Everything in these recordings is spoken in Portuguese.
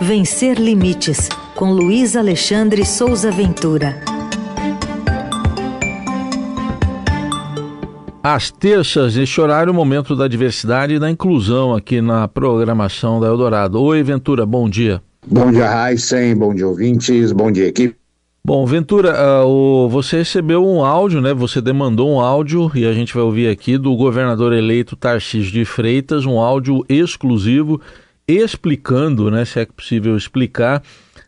Vencer Limites, com Luiz Alexandre Souza Ventura. Às terças, este horário, o momento da diversidade e da inclusão aqui na programação da Eldorado. Oi, Ventura, bom dia. Bom dia, Heisen, bom dia, ouvintes, bom dia, equipe. Bom, Ventura, uh, o, você recebeu um áudio, né? Você demandou um áudio e a gente vai ouvir aqui do governador eleito Tarcísio de Freitas, um áudio exclusivo explicando, né, se é possível explicar,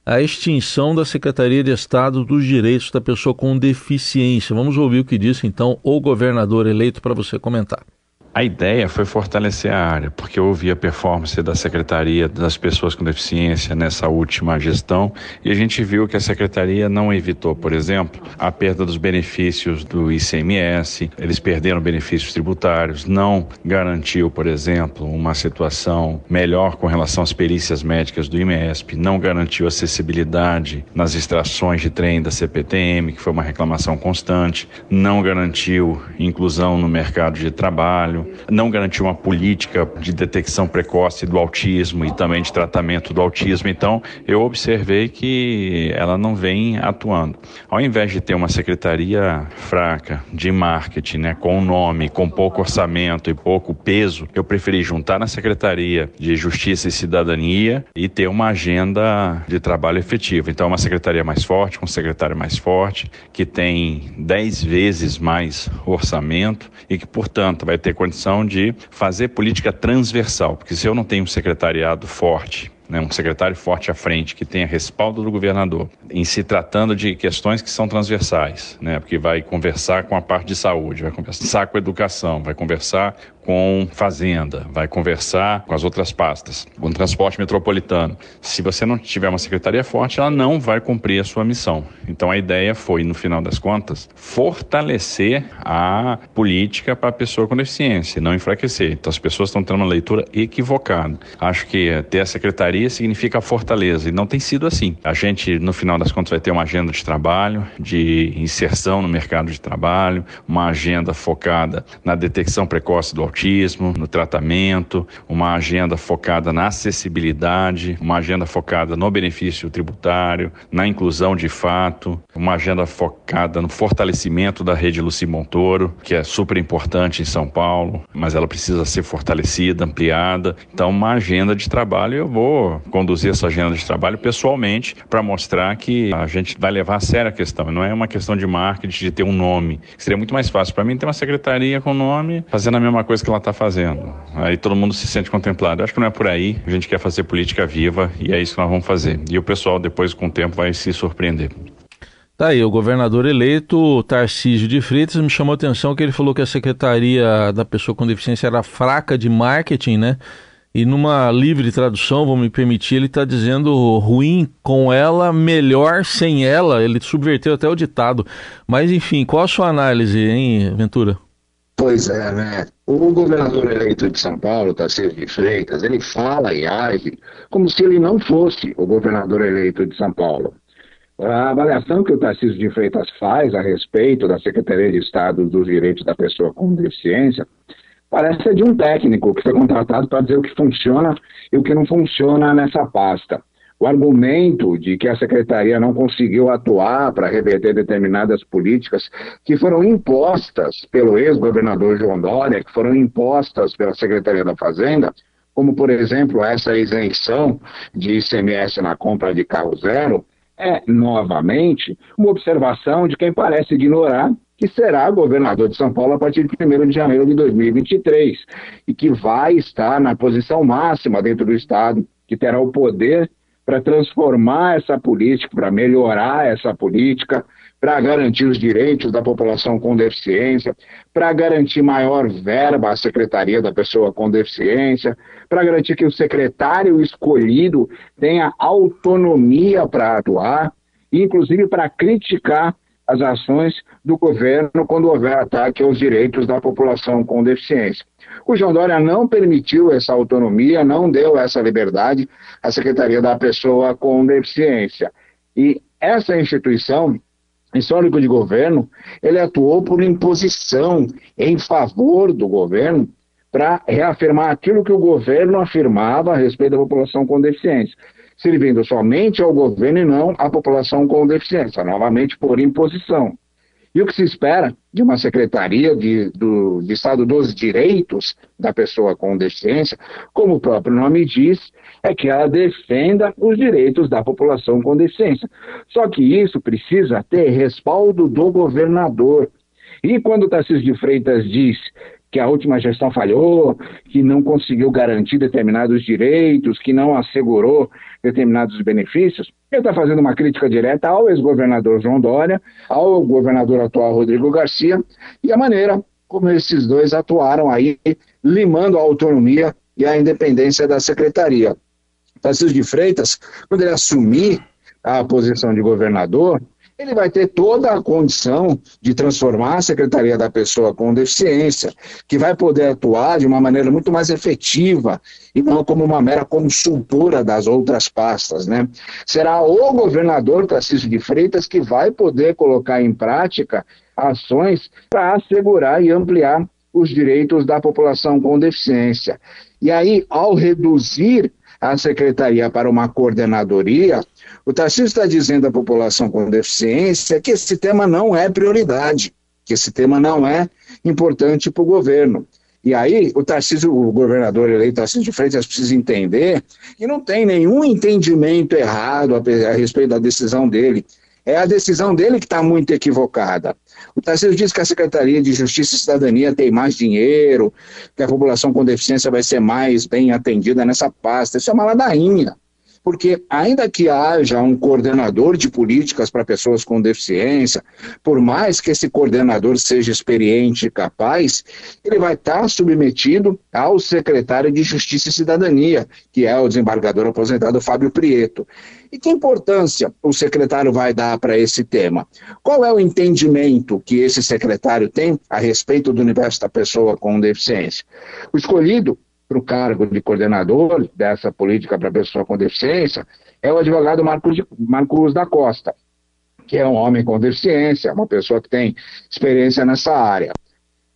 a extinção da Secretaria de Estado dos Direitos da Pessoa com Deficiência. Vamos ouvir o que disse então o governador eleito para você comentar. A ideia foi fortalecer a área, porque eu ouvi a performance da Secretaria das Pessoas com Deficiência nessa última gestão e a gente viu que a Secretaria não evitou, por exemplo, a perda dos benefícios do ICMS, eles perderam benefícios tributários, não garantiu, por exemplo, uma situação melhor com relação às perícias médicas do IMESP, não garantiu acessibilidade nas extrações de trem da CPTM, que foi uma reclamação constante, não garantiu inclusão no mercado de trabalho, não garantiu uma política de detecção precoce do autismo e também de tratamento do autismo. Então, eu observei que ela não vem atuando. Ao invés de ter uma secretaria fraca de marketing, né, com nome, com pouco orçamento e pouco peso, eu preferi juntar na Secretaria de Justiça e Cidadania e ter uma agenda de trabalho efetiva. Então, uma secretaria mais forte, com um secretário mais forte, que tem dez vezes mais orçamento e que, portanto, vai ter condições condição de fazer política transversal, porque se eu não tenho um secretariado forte, né, um secretário forte à frente que tenha respaldo do governador em se tratando de questões que são transversais, né, porque vai conversar com a parte de saúde, vai conversar com a educação, vai conversar com fazenda, vai conversar com as outras pastas, com o transporte metropolitano. Se você não tiver uma secretaria forte, ela não vai cumprir a sua missão. Então a ideia foi, no final das contas, fortalecer a política para a pessoa com deficiência, não enfraquecer. Então as pessoas estão tendo uma leitura equivocada. Acho que ter a secretaria significa fortaleza e não tem sido assim. A gente, no final das contas, vai ter uma agenda de trabalho, de inserção no mercado de trabalho, uma agenda focada na detecção precoce do autismo, no tratamento, uma agenda focada na acessibilidade, uma agenda focada no benefício tributário, na inclusão de fato, uma agenda focada no fortalecimento da rede Luci Montoro, que é super importante em São Paulo, mas ela precisa ser fortalecida, ampliada. Então, uma agenda de trabalho, eu vou conduzir essa agenda de trabalho pessoalmente para mostrar que a gente vai levar a sério a questão. Não é uma questão de marketing, de ter um nome. Seria muito mais fácil para mim ter uma secretaria com nome, fazendo a mesma coisa que ela está fazendo. Aí todo mundo se sente contemplado. Acho que não é por aí. A gente quer fazer política viva e é isso que nós vamos fazer. E o pessoal, depois, com o tempo, vai se surpreender. Tá aí, o governador eleito, Tarcísio de Freitas, me chamou a atenção que ele falou que a Secretaria da Pessoa com Deficiência era fraca de marketing, né? E numa livre tradução, vou me permitir, ele está dizendo ruim com ela, melhor sem ela. Ele subverteu até o ditado. Mas enfim, qual a sua análise, hein, Ventura? Pois é, né? O governador eleito de São Paulo, Tarcísio de Freitas, ele fala e age como se ele não fosse o governador eleito de São Paulo. A avaliação que o Tarcísio de Freitas faz a respeito da Secretaria de Estado dos Direitos da Pessoa com Deficiência parece ser de um técnico que foi contratado para dizer o que funciona e o que não funciona nessa pasta o argumento de que a secretaria não conseguiu atuar para reverter determinadas políticas que foram impostas pelo ex-governador João Dória, que foram impostas pela Secretaria da Fazenda, como, por exemplo, essa isenção de ICMS na compra de carro zero, é, novamente, uma observação de quem parece ignorar que será governador de São Paulo a partir de 1 de janeiro de 2023 e que vai estar na posição máxima dentro do Estado, que terá o poder para transformar essa política, para melhorar essa política, para garantir os direitos da população com deficiência, para garantir maior verba à Secretaria da Pessoa com Deficiência, para garantir que o secretário escolhido tenha autonomia para atuar, inclusive para criticar as ações do governo quando houver ataque aos direitos da população com deficiência. O João Dória não permitiu essa autonomia, não deu essa liberdade à Secretaria da Pessoa com Deficiência. E essa instituição, histórico de governo, ele atuou por imposição em favor do governo para reafirmar aquilo que o governo afirmava a respeito da população com deficiência, servindo somente ao governo e não à população com deficiência, novamente por imposição. E o que se espera de uma Secretaria de, do, de Estado dos Direitos da Pessoa com Deficiência, como o próprio nome diz, é que ela defenda os direitos da população com deficiência. Só que isso precisa ter respaldo do governador. E quando o Tarcísio de Freitas diz que a última gestão falhou, que não conseguiu garantir determinados direitos, que não assegurou determinados benefícios, ele está fazendo uma crítica direta ao ex-governador João Dória, ao governador atual Rodrigo Garcia e a maneira como esses dois atuaram aí, limando a autonomia e a independência da secretaria. Tarcísio de Freitas, quando ele assumir a posição de governador, ele vai ter toda a condição de transformar a Secretaria da Pessoa com Deficiência, que vai poder atuar de uma maneira muito mais efetiva e não como uma mera consultora das outras pastas. Né? Será o governador Tarcísio de Freitas que vai poder colocar em prática ações para assegurar e ampliar os direitos da população com deficiência. E aí, ao reduzir a secretaria para uma coordenadoria, o Tarcísio está dizendo à população com deficiência que esse tema não é prioridade, que esse tema não é importante para o governo. E aí, o Tarcísio, o governador eleito Tarcísio de Freitas, precisa entender que não tem nenhum entendimento errado a, a respeito da decisão dele. É a decisão dele que está muito equivocada. O Tarcísio diz que a Secretaria de Justiça e Cidadania tem mais dinheiro, que a população com deficiência vai ser mais bem atendida nessa pasta. Isso é uma ladainha porque ainda que haja um coordenador de políticas para pessoas com deficiência, por mais que esse coordenador seja experiente e capaz, ele vai estar submetido ao secretário de Justiça e Cidadania, que é o desembargador aposentado Fábio Prieto. E que importância o secretário vai dar para esse tema? Qual é o entendimento que esse secretário tem a respeito do universo da pessoa com deficiência? O escolhido para o cargo de coordenador dessa política para pessoa com deficiência é o advogado Marcos, Marcos da Costa, que é um homem com deficiência, uma pessoa que tem experiência nessa área.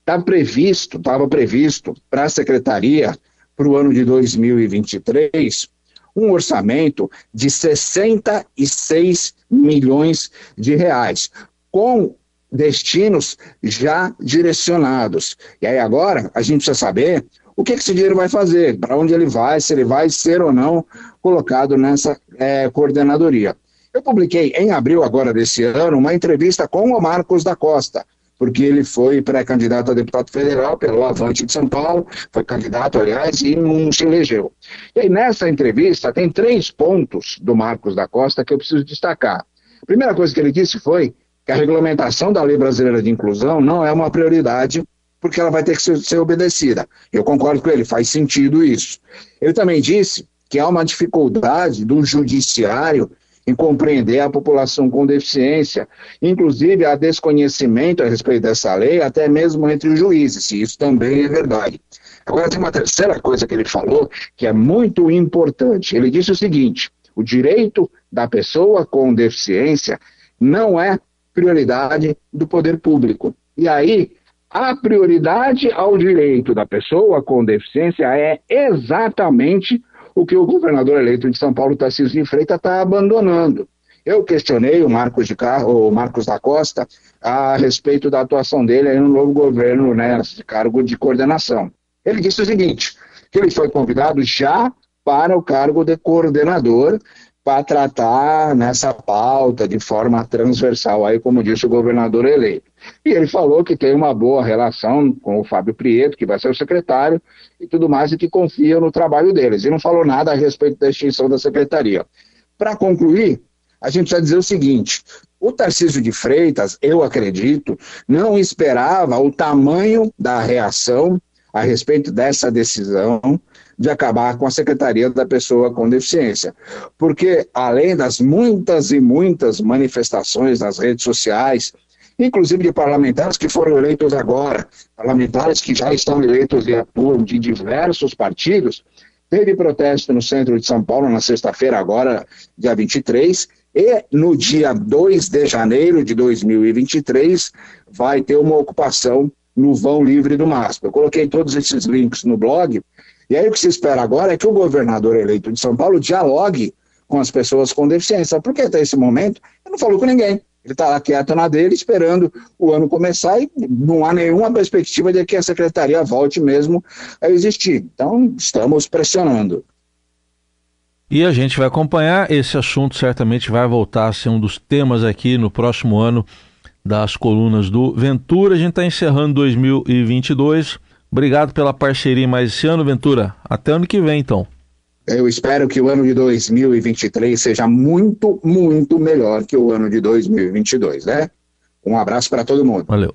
Está previsto, estava previsto para a secretaria para o ano de 2023 um orçamento de 66 milhões de reais, com destinos já direcionados. E aí agora a gente precisa saber o que, esse dinheiro vai fazer, para onde ele vai, se ele vai ser ou não colocado nessa é, coordenadoria. Eu publiquei em abril agora desse ano uma entrevista com o Marcos da Costa, porque ele foi pré-candidato a deputado federal pelo Avante de São Paulo, foi candidato, aliás, e não se elegeu. E aí, nessa entrevista, tem três pontos do Marcos da Costa que eu preciso destacar. A primeira coisa que ele disse foi que a regulamentação da Lei Brasileira de Inclusão não é uma prioridade porque ela vai ter que ser, ser obedecida. Eu concordo com ele, faz sentido isso. Ele também disse que há uma dificuldade do judiciário em compreender a população com deficiência, inclusive há desconhecimento a respeito dessa lei, até mesmo entre os juízes, e isso também é verdade. Agora tem uma terceira coisa que ele falou, que é muito importante. Ele disse o seguinte: o direito da pessoa com deficiência não é prioridade do poder público. E aí a prioridade ao direito da pessoa com deficiência é exatamente o que o governador eleito de São Paulo, Tarcísio de Freitas, está abandonando. Eu questionei o Marcos, de Carro, o Marcos da Costa a respeito da atuação dele no novo governo, né, nesse cargo de coordenação. Ele disse o seguinte, que ele foi convidado já para o cargo de coordenador para tratar nessa pauta de forma transversal, aí como disse o governador eleito. E ele falou que tem uma boa relação com o Fábio Prieto, que vai ser o secretário, e tudo mais, e que confia no trabalho deles. E não falou nada a respeito da extinção da secretaria. Para concluir, a gente precisa dizer o seguinte: o Tarcísio de Freitas, eu acredito, não esperava o tamanho da reação a respeito dessa decisão de acabar com a Secretaria da Pessoa com Deficiência. Porque, além das muitas e muitas manifestações nas redes sociais, inclusive de parlamentares que foram eleitos agora, parlamentares que já estão eleitos e atuam de diversos partidos, teve protesto no centro de São Paulo na sexta-feira, agora, dia 23, e no dia 2 de janeiro de 2023 vai ter uma ocupação no vão livre do MASP. Eu coloquei todos esses links no blog, e aí o que se espera agora é que o governador eleito de São Paulo dialogue com as pessoas com deficiência, porque até esse momento ele não falou com ninguém. Ele está quieto na dele, esperando o ano começar e não há nenhuma perspectiva de que a secretaria volte mesmo a existir. Então, estamos pressionando. E a gente vai acompanhar. Esse assunto certamente vai voltar a ser um dos temas aqui no próximo ano das colunas do Ventura. A gente está encerrando 2022. Obrigado pela parceria mais esse ano, Ventura. Até ano que vem, então. Eu espero que o ano de 2023 seja muito, muito melhor que o ano de 2022, né? Um abraço para todo mundo. Valeu.